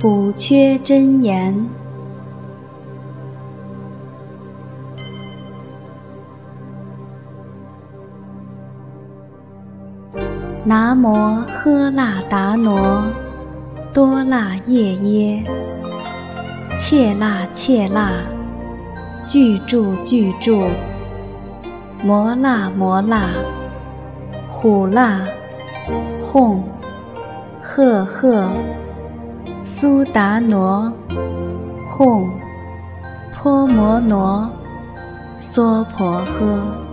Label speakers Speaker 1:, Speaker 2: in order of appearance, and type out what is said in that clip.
Speaker 1: 补缺真言。南无喝腊达挪多腊夜耶，切腊切腊，具住具住，摩腊摩腊，虎腊，吽，赫赫，苏达挪，哄，泼摩挪，娑婆诃。